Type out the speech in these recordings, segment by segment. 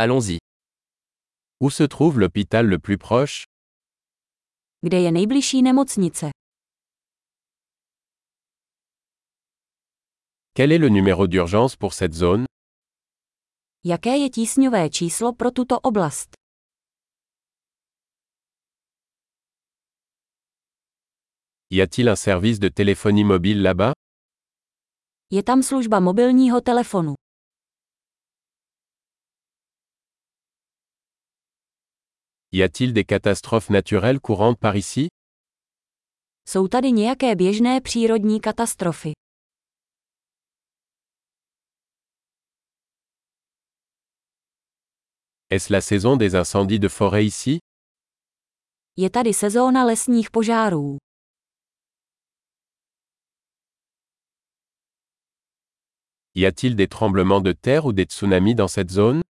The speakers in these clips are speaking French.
Allons-y. Où se trouve l'hôpital le plus proche? Kde je nejbližší nemocnice? Quel est le numéro d'urgence pour cette zone? Jaké je tísňové číslo pro tuto oblast? Y a-t-il un service de téléphonie mobile là-bas? Je tam služba mobilního telefonu. Y a-t-il des catastrophes naturelles courantes par ici? Jsou tady nějaké běžné přírodní katastrofy. Est-ce la saison des incendies de forêt ici? Je tady sezóna lesních požárů. Y a-t-il des tremblements de terre ou des tsunamis dans cette zone?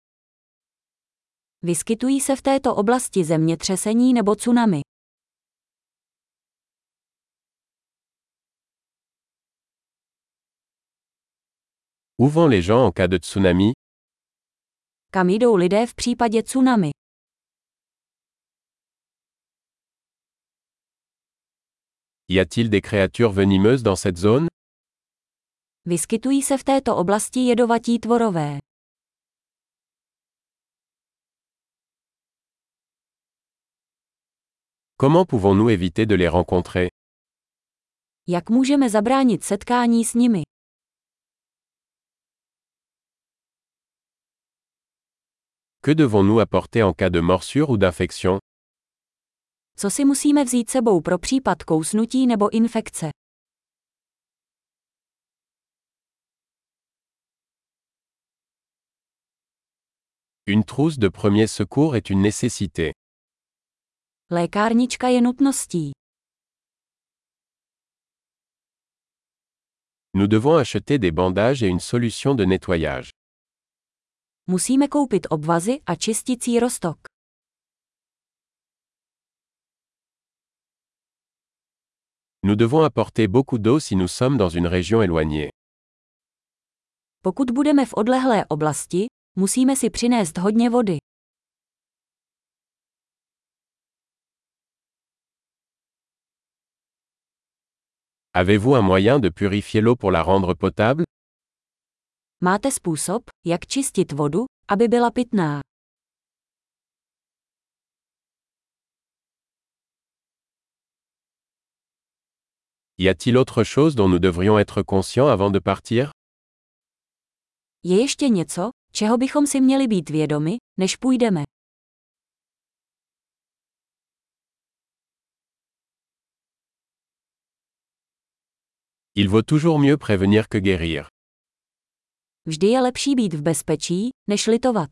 Vyskytují se v této oblasti zemětřesení nebo tsunami. Où vont les gens en cas de tsunami Kam jdou lidé v případě tsunami? Y a-t-il des créatures venimeuses dans cette zone Vyskytují se v této oblasti jedovatí tvorové. Comment pouvons-nous éviter de les rencontrer? Jak můžeme zabránit setkání s nimi? Que devons-nous apporter en cas de morsure ou d'infection? Co si musíme vzít sebou pro případ kousnutí nebo infekce? Une trousse de premier secours est une nécessité. Lékárnička je nutností. Nous devons acheter des bandages et une solution de nettoyage. Musíme koupit obvazy a čisticí roztok. Nous devons apporter beaucoup d'eau si nous sommes dans une région éloignée. Pokud budeme v odlehlé oblasti, musíme si přinést hodně vody. Avez-vous un moyen de purifier l'eau pour la rendre potable? Máte způsob, jak čistit vodu, aby byla pitná. Y a-t-il autre chose dont nous devrions être conscients avant de partir? Je ještě něco, čeho bychom si měli být vědomi, než půjdeme. Il vaut toujours mieux prévenir que guérir. Vždy je lepší být v bezpečí, než litovat.